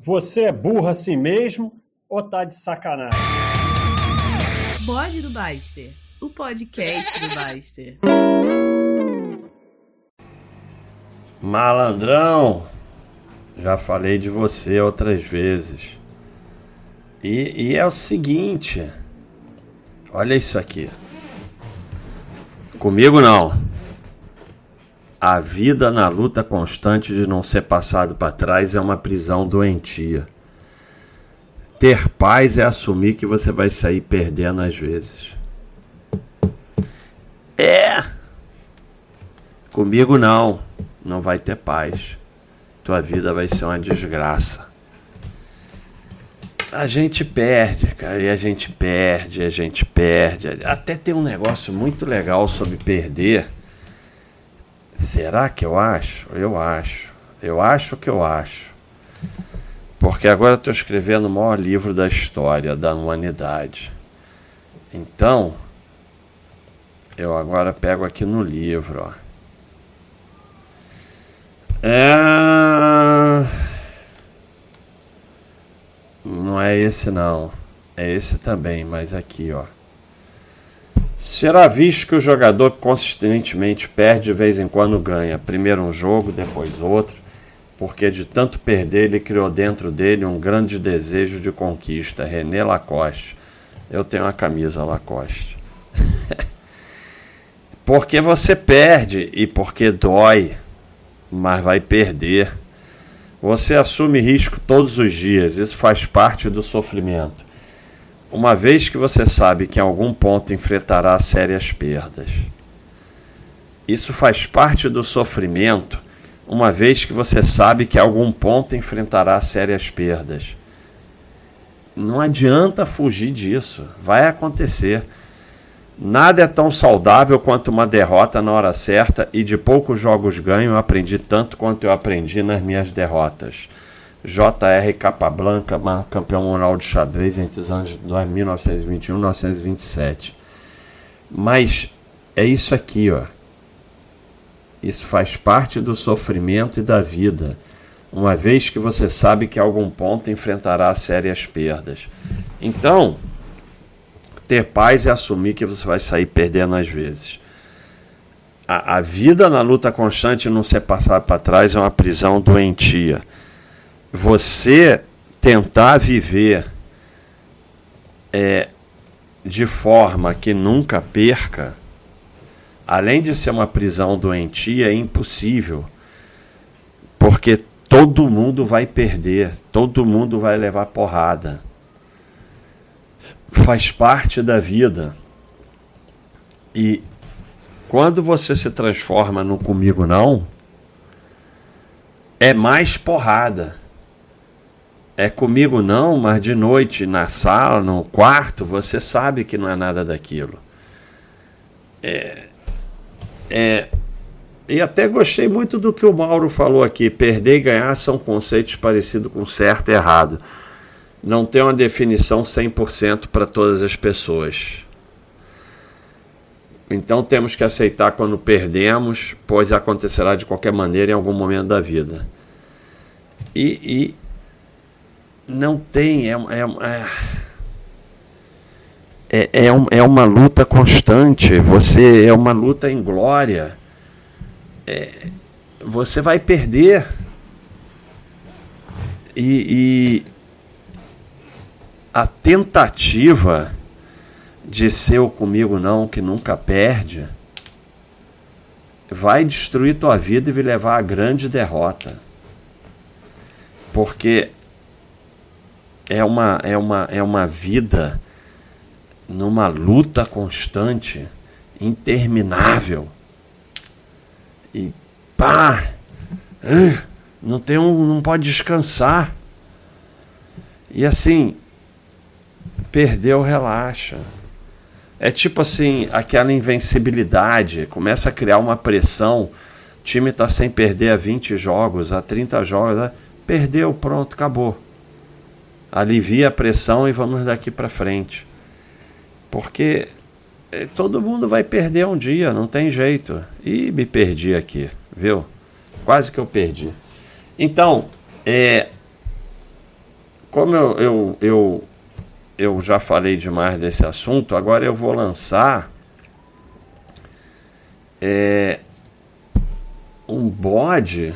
Você é burro assim mesmo ou tá de sacanagem? Bode do Baster, o podcast do Baster. Malandrão, já falei de você outras vezes. E, e é o seguinte, olha isso aqui. Comigo não. A vida na luta constante de não ser passado para trás é uma prisão doentia. Ter paz é assumir que você vai sair perdendo às vezes. É. Comigo não. Não vai ter paz. Tua vida vai ser uma desgraça. A gente perde, cara, e a gente perde, a gente perde. Até tem um negócio muito legal sobre perder Será que eu acho? Eu acho. Eu acho que eu acho. Porque agora estou escrevendo o maior livro da história da humanidade. Então, eu agora pego aqui no livro, ó. É... Não é esse não. É esse também, mas aqui, ó. Será visto que o jogador consistentemente perde de vez em quando ganha. Primeiro um jogo, depois outro, porque de tanto perder ele criou dentro dele um grande desejo de conquista. René Lacoste. Eu tenho uma camisa Lacoste. porque você perde e porque dói, mas vai perder. Você assume risco todos os dias, isso faz parte do sofrimento uma vez que você sabe que em algum ponto enfrentará sérias perdas. Isso faz parte do sofrimento, uma vez que você sabe que em algum ponto enfrentará sérias perdas. Não adianta fugir disso, vai acontecer. Nada é tão saudável quanto uma derrota na hora certa, e de poucos jogos ganho aprendi tanto quanto eu aprendi nas minhas derrotas. J.R. Capablanca, campeão mundial de xadrez entre os anos 1921 e 1927. Mas é isso aqui, ó. Isso faz parte do sofrimento e da vida, uma vez que você sabe que a algum ponto enfrentará sérias perdas. Então, ter paz é assumir que você vai sair perdendo às vezes. A, a vida na luta constante não ser passar para trás é uma prisão doentia você tentar viver é, de forma que nunca perca, além de ser uma prisão doentia, é impossível. Porque todo mundo vai perder, todo mundo vai levar porrada. Faz parte da vida. E quando você se transforma no comigo não, é mais porrada é comigo não, mas de noite na sala, no quarto, você sabe que não é nada daquilo. É, é, e até gostei muito do que o Mauro falou aqui. Perder e ganhar são conceitos parecidos com certo e errado. Não tem uma definição 100% para todas as pessoas. Então temos que aceitar quando perdemos, pois acontecerá de qualquer maneira em algum momento da vida. E, e não tem. É, é, é, é, é uma luta constante. Você é uma luta em glória. É, você vai perder. E, e a tentativa de ser o comigo não que nunca perde vai destruir tua vida e vai levar a grande derrota. Porque é uma, é uma, é uma vida numa luta constante, interminável. E pá! Não tem um, não pode descansar. E assim, perdeu, relaxa. É tipo assim, aquela invencibilidade, começa a criar uma pressão. O time está sem perder a 20 jogos, a 30 jogos, perdeu, pronto, acabou alivia a pressão e vamos daqui para frente. Porque eh, todo mundo vai perder um dia, não tem jeito. E me perdi aqui, viu? Quase que eu perdi. Então, é, como eu, eu, eu, eu já falei demais desse assunto, agora eu vou lançar é, um bode.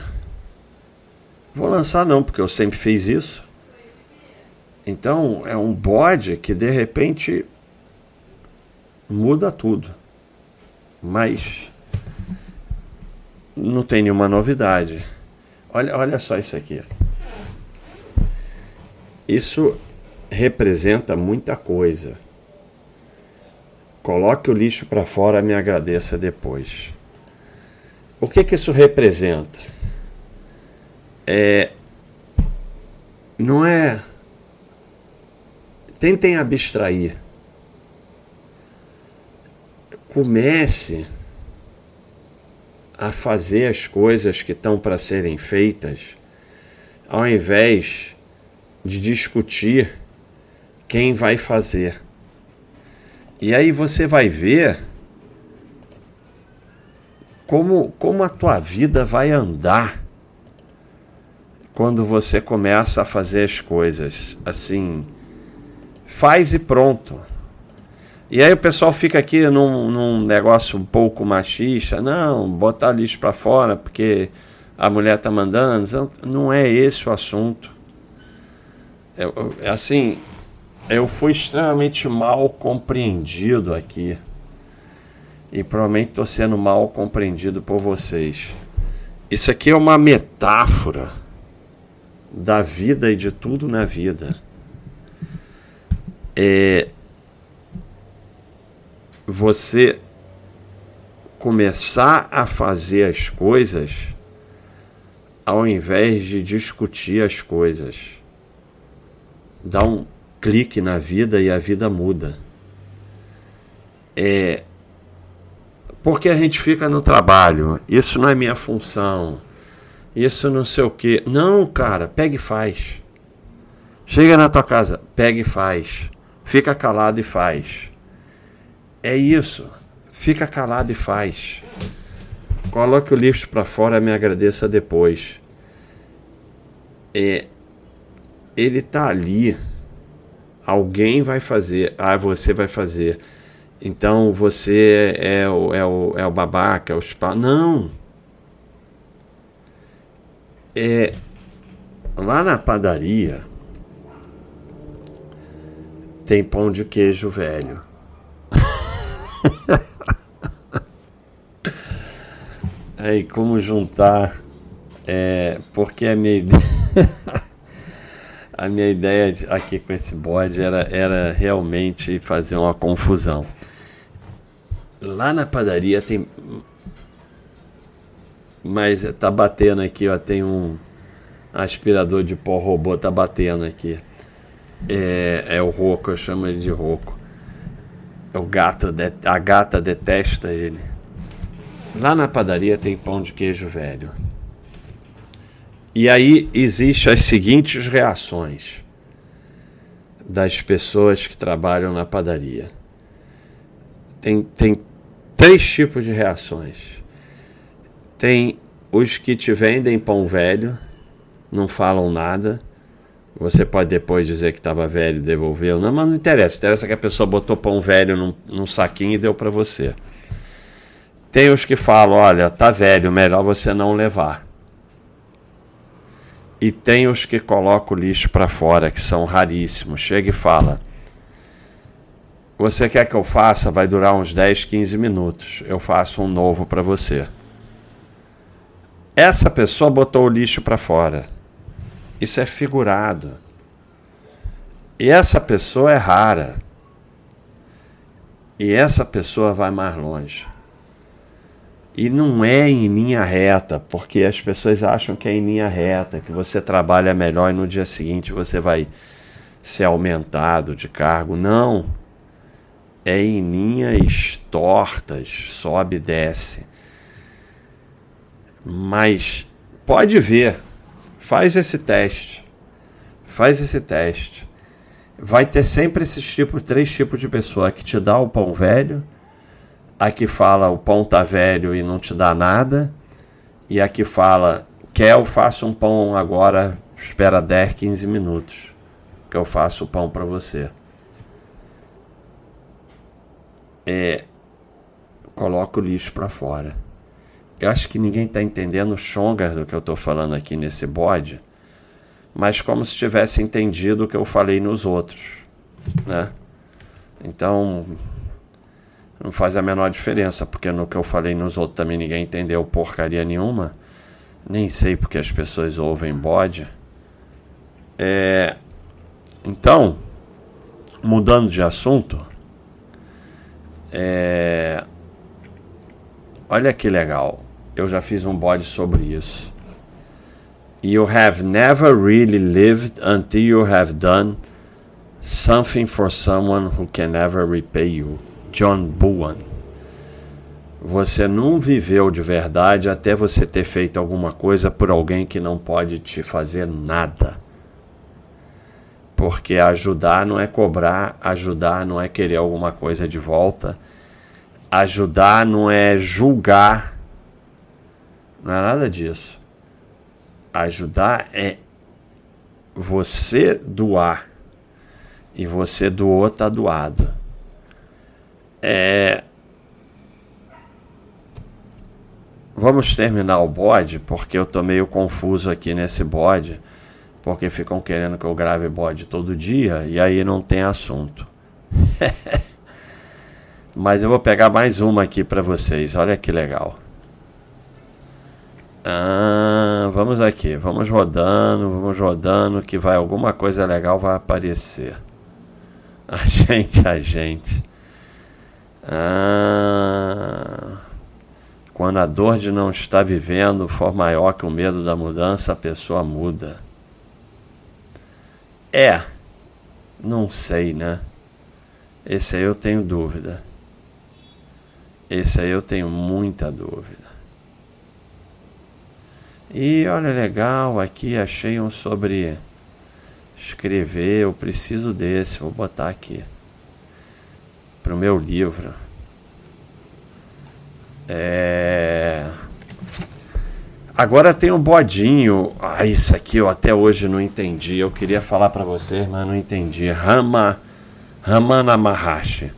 Vou lançar não, porque eu sempre fiz isso. Então é um bode que de repente muda tudo. Mas não tem nenhuma novidade. Olha, olha só isso aqui. Isso representa muita coisa. Coloque o lixo para fora, me agradeça depois. O que, que isso representa? É, não é. Tentem abstrair. Comece a fazer as coisas que estão para serem feitas, ao invés de discutir quem vai fazer. E aí você vai ver como, como a tua vida vai andar quando você começa a fazer as coisas assim, faz e pronto. E aí o pessoal fica aqui num, num negócio um pouco machista, não, botar lixo para fora porque a mulher tá mandando, não é esse o assunto. É, assim, eu fui extremamente mal compreendido aqui. E provavelmente estou sendo mal compreendido por vocês. Isso aqui é uma metáfora da vida e de tudo na vida. É você começar a fazer as coisas ao invés de discutir as coisas dá um clique na vida e a vida muda. É porque a gente fica no trabalho, isso não é minha função. Isso não sei o que. Não, cara, pega e faz. Chega na tua casa, pega e faz. Fica calado e faz. É isso. Fica calado e faz. Coloque o lixo para fora, me agradeça depois. É, ele tá ali. Alguém vai fazer. Ah, você vai fazer. Então você é o, é o, é o babaca, é o spa. Não! É, lá na padaria tem pão de queijo velho. Aí, como juntar? É, porque a minha ideia. a minha ideia aqui com esse bode era, era realmente fazer uma confusão. Lá na padaria tem. Mas tá batendo aqui, ó. Tem um aspirador de pó robô, tá batendo aqui. É, é o Roco, eu chamo ele de Roco. É o gato, a gata detesta ele. Lá na padaria tem pão de queijo velho. E aí existem as seguintes reações das pessoas que trabalham na padaria. Tem, tem três tipos de reações. Tem os que te vendem pão velho, não falam nada. Você pode depois dizer que estava velho e devolveu. Não, mas não interessa. Interessa que a pessoa botou pão velho num, num saquinho e deu para você. Tem os que falam: olha, tá velho, melhor você não levar e tem os que colocam o lixo para fora, que são raríssimos. Chega e fala: Você quer que eu faça? Vai durar uns 10, 15 minutos. Eu faço um novo para você. Essa pessoa botou o lixo para fora. Isso é figurado. E essa pessoa é rara. E essa pessoa vai mais longe. E não é em linha reta, porque as pessoas acham que é em linha reta, que você trabalha melhor e no dia seguinte você vai ser aumentado de cargo. Não. É em linhas tortas, sobe e desce. Mas pode ver, faz esse teste. Faz esse teste. Vai ter sempre esses tipos, três tipos de pessoa que te dá o pão velho a que fala o pão tá velho e não te dá nada, e a que fala quer eu faço um pão agora, espera 10, 15 minutos. que eu faço o pão para você. É, coloca o lixo para fora. Eu acho que ninguém está entendendo chongas do que eu estou falando aqui nesse bode, mas como se tivesse entendido o que eu falei nos outros, né? Então, não faz a menor diferença, porque no que eu falei nos outros também ninguém entendeu porcaria nenhuma. Nem sei porque as pessoas ouvem bode. É, então, mudando de assunto, é, olha que legal. Eu já fiz um bode sobre isso. You have never really lived until you have done something for someone who can never repay you. John Bullen. Você não viveu de verdade até você ter feito alguma coisa por alguém que não pode te fazer nada. Porque ajudar não é cobrar, ajudar não é querer alguma coisa de volta, ajudar não é julgar, não é nada disso. Ajudar é você doar e você doou, tá doado. É... Vamos terminar o bode, porque eu tô meio confuso aqui nesse bode, porque ficam querendo que eu grave bode todo dia e aí não tem assunto. Mas eu vou pegar mais uma aqui para vocês, olha que legal. Ah, vamos aqui, vamos rodando, vamos rodando, que vai alguma coisa legal vai aparecer. A gente, a gente. Ah, quando a dor de não estar vivendo for maior que o medo da mudança, a pessoa muda. É, não sei, né? Esse aí eu tenho dúvida. Esse aí eu tenho muita dúvida. E olha legal, aqui achei um sobre escrever, eu preciso desse, vou botar aqui para o meu livro. É... Agora tem um bodinho. Ah, isso aqui eu até hoje não entendi. Eu queria falar para vocês, mas não entendi. Rama, Ramana Maharshi.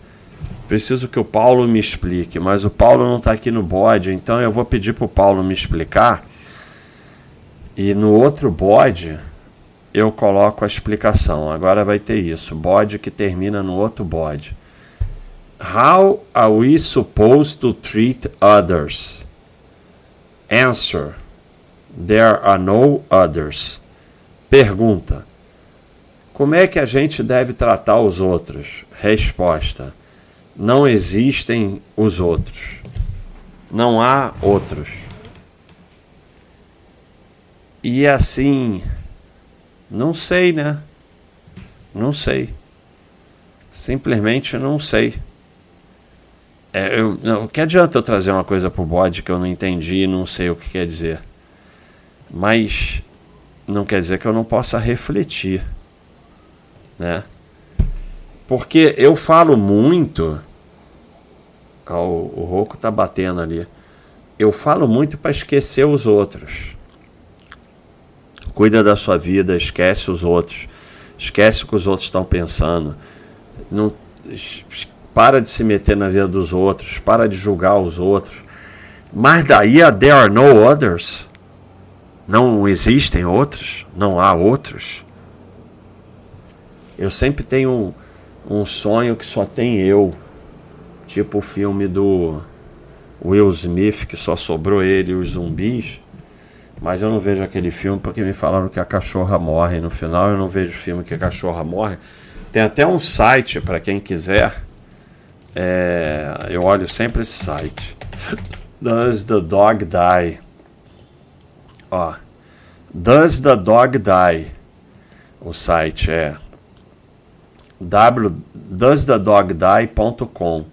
Preciso que o Paulo me explique, mas o Paulo não está aqui no bode, então eu vou pedir para o Paulo me explicar. E no outro bode eu coloco a explicação. Agora vai ter isso, bode que termina no outro bode. How are we supposed to treat others? Answer: There are no others. Pergunta: Como é que a gente deve tratar os outros? Resposta: Não existem os outros. Não há outros. E assim, não sei, né? Não sei. Simplesmente não sei. É, eu, não, que adianta eu trazer uma coisa pro bode que eu não entendi e não sei o que quer dizer? Mas não quer dizer que eu não possa refletir, né? Porque eu falo muito. Ó, o, o Roco tá batendo ali. Eu falo muito para esquecer os outros. Cuida da sua vida, esquece os outros. Esquece o que os outros estão pensando. Não para de se meter na vida dos outros, para de julgar os outros. Mas daí a there are no others. Não existem outros, não há outros. Eu sempre tenho um, um sonho que só tem eu. Tipo o filme do Will Smith, que só sobrou ele e os zumbis. Mas eu não vejo aquele filme porque me falaram que a cachorra morre. No final eu não vejo filme que a cachorra morre. Tem até um site para quem quiser é, eu olho sempre esse site. Does the dog die? Ó, Does the dog die? O site é www.doesthedogdie.com.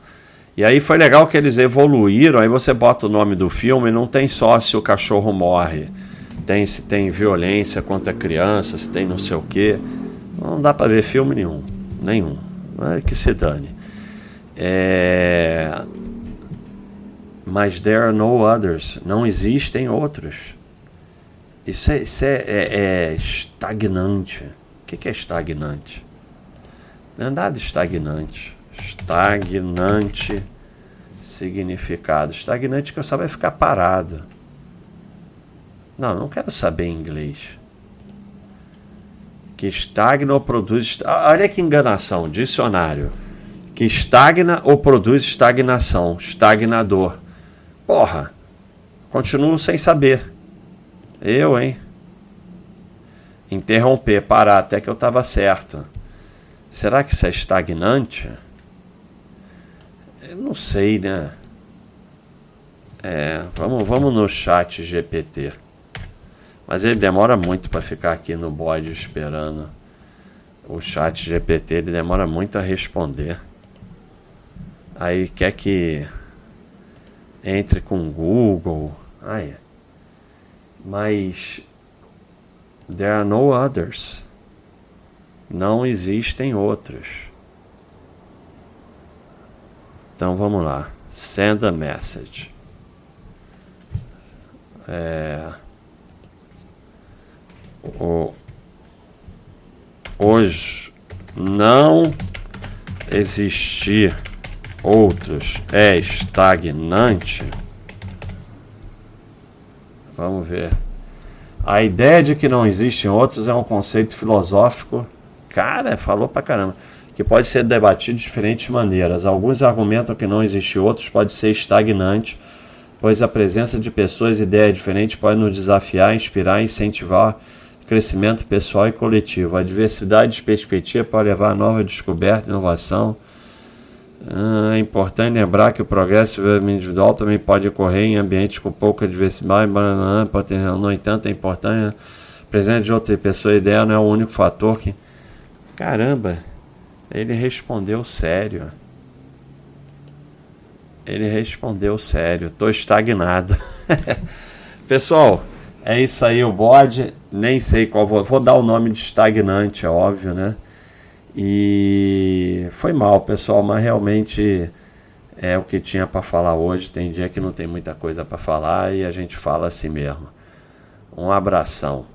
E aí foi legal que eles evoluíram. Aí você bota o nome do filme não tem só se o cachorro morre. Tem se tem violência contra criança, se tem não sei o que. Não dá para ver filme nenhum. Nenhum. É que se dane. É... Mas there are no others. Não existem outros. Isso é, isso é, é, é estagnante. que, que é estagnante? Não é nada estagnante. Estagnante significado. Estagnante que eu só vai ficar parado. Não, não quero saber inglês. Que estagna ou produz. Olha que enganação. Dicionário. Que estagna ou produz estagnação. Estagnador. Porra. Continuo sem saber. Eu, hein? Interromper, parar até que eu estava certo. Será que isso é estagnante? Eu não sei, né? É, vamos, vamos no chat GPT. Mas ele demora muito para ficar aqui no bode esperando. O chat GPT ele demora muito a responder. Aí quer que entre com Google. Ai. Mas there are no others. Não existem outros. Então vamos lá. Send a message. É o, hoje não existir outros é estagnante? Vamos ver. A ideia de que não existem outros é um conceito filosófico, cara, falou pra caramba, que pode ser debatido de diferentes maneiras. Alguns argumentam que não existe outros pode ser estagnante, pois a presença de pessoas e ideias diferentes pode nos desafiar, inspirar, incentivar crescimento pessoal e coletivo. A diversidade de perspectiva pode levar a nova descoberta e inovação. Ah, é importante lembrar que o progresso individual também pode ocorrer em ambientes com pouca diversidade, no entanto, é importante a presença de outra pessoa ideia não é o único fator que. Caramba, ele respondeu sério. Ele respondeu sério, estou estagnado. Pessoal, é isso aí, o bode. Nem sei qual vou. Vou dar o nome de estagnante, é óbvio, né? E foi mal, pessoal, mas realmente é o que tinha para falar hoje. Tem dia que não tem muita coisa para falar e a gente fala assim mesmo. Um abração.